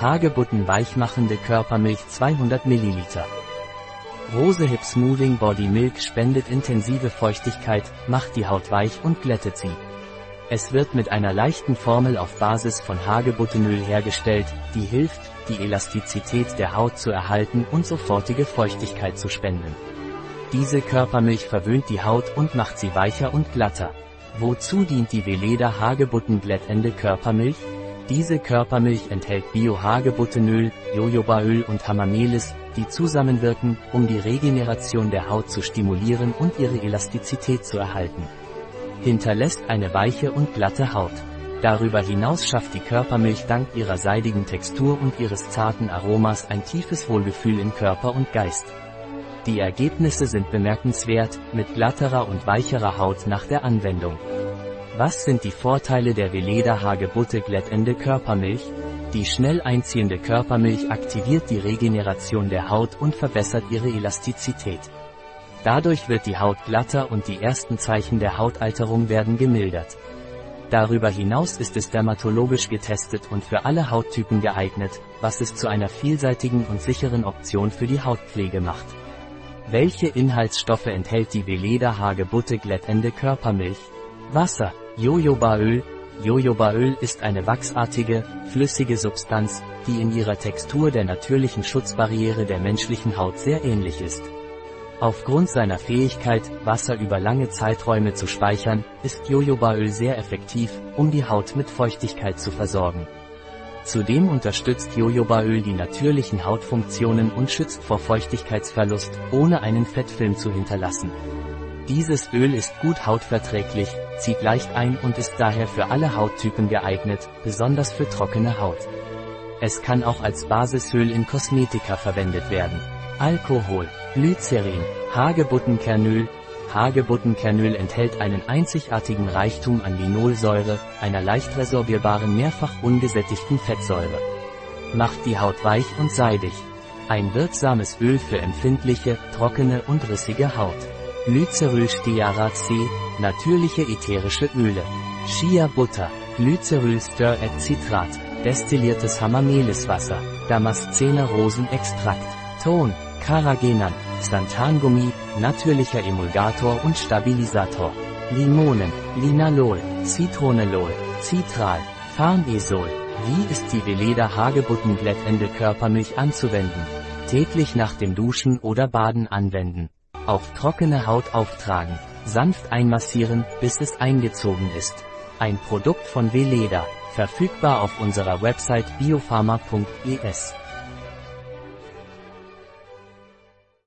Hagebutten weichmachende Körpermilch 200 ml. Rose Hip Smoothing Body Milk spendet intensive Feuchtigkeit, macht die Haut weich und glättet sie. Es wird mit einer leichten Formel auf Basis von Hagebuttenöl hergestellt, die hilft, die Elastizität der Haut zu erhalten und sofortige Feuchtigkeit zu spenden. Diese Körpermilch verwöhnt die Haut und macht sie weicher und glatter. Wozu dient die Veleda Hagebutten glättende Körpermilch? Diese Körpermilch enthält Bio-Hagebuttenöl, Jojobaöl und Hamamelis, die zusammenwirken, um die Regeneration der Haut zu stimulieren und ihre Elastizität zu erhalten hinterlässt eine weiche und glatte Haut. Darüber hinaus schafft die Körpermilch dank ihrer seidigen Textur und ihres zarten Aromas ein tiefes Wohlgefühl in Körper und Geist. Die Ergebnisse sind bemerkenswert, mit glatterer und weicherer Haut nach der Anwendung. Was sind die Vorteile der Veleda Hagebutte glättende Körpermilch? Die schnell einziehende Körpermilch aktiviert die Regeneration der Haut und verbessert ihre Elastizität. Dadurch wird die Haut glatter und die ersten Zeichen der Hautalterung werden gemildert. Darüber hinaus ist es dermatologisch getestet und für alle Hauttypen geeignet, was es zu einer vielseitigen und sicheren Option für die Hautpflege macht. Welche Inhaltsstoffe enthält die Veleda Hagebutte glättende Körpermilch? Wasser, Jojobaöl. Jojobaöl ist eine wachsartige, flüssige Substanz, die in ihrer Textur der natürlichen Schutzbarriere der menschlichen Haut sehr ähnlich ist. Aufgrund seiner Fähigkeit, Wasser über lange Zeiträume zu speichern, ist Jojobaöl sehr effektiv, um die Haut mit Feuchtigkeit zu versorgen. Zudem unterstützt Jojobaöl die natürlichen Hautfunktionen und schützt vor Feuchtigkeitsverlust, ohne einen Fettfilm zu hinterlassen. Dieses Öl ist gut hautverträglich, zieht leicht ein und ist daher für alle Hauttypen geeignet, besonders für trockene Haut. Es kann auch als Basisöl in Kosmetika verwendet werden. Alkohol, Glycerin, Hagebuttenkernöl. Hagebuttenkernöl enthält einen einzigartigen Reichtum an Linolsäure, einer leicht resorbierbaren mehrfach ungesättigten Fettsäure. Macht die Haut weich und seidig. Ein wirksames Öl für empfindliche, trockene und rissige Haut. Glycerylstearat C, natürliche ätherische Öle. Shea Butter, Glyceryl et Citrat, destilliertes Hamameliswasser, Damaszener Rosenextrakt, Ton, Carrageenan, Stantangummi, natürlicher Emulgator und Stabilisator. Limonen, Linalol, Zitronelol, Citral, Farnesol. Wie ist die Veleda Hagebuttenglättende Körpermilch anzuwenden? Täglich nach dem Duschen oder Baden anwenden. Auf trockene Haut auftragen. Sanft einmassieren, bis es eingezogen ist. Ein Produkt von Veleda, verfügbar auf unserer Website biopharma.es.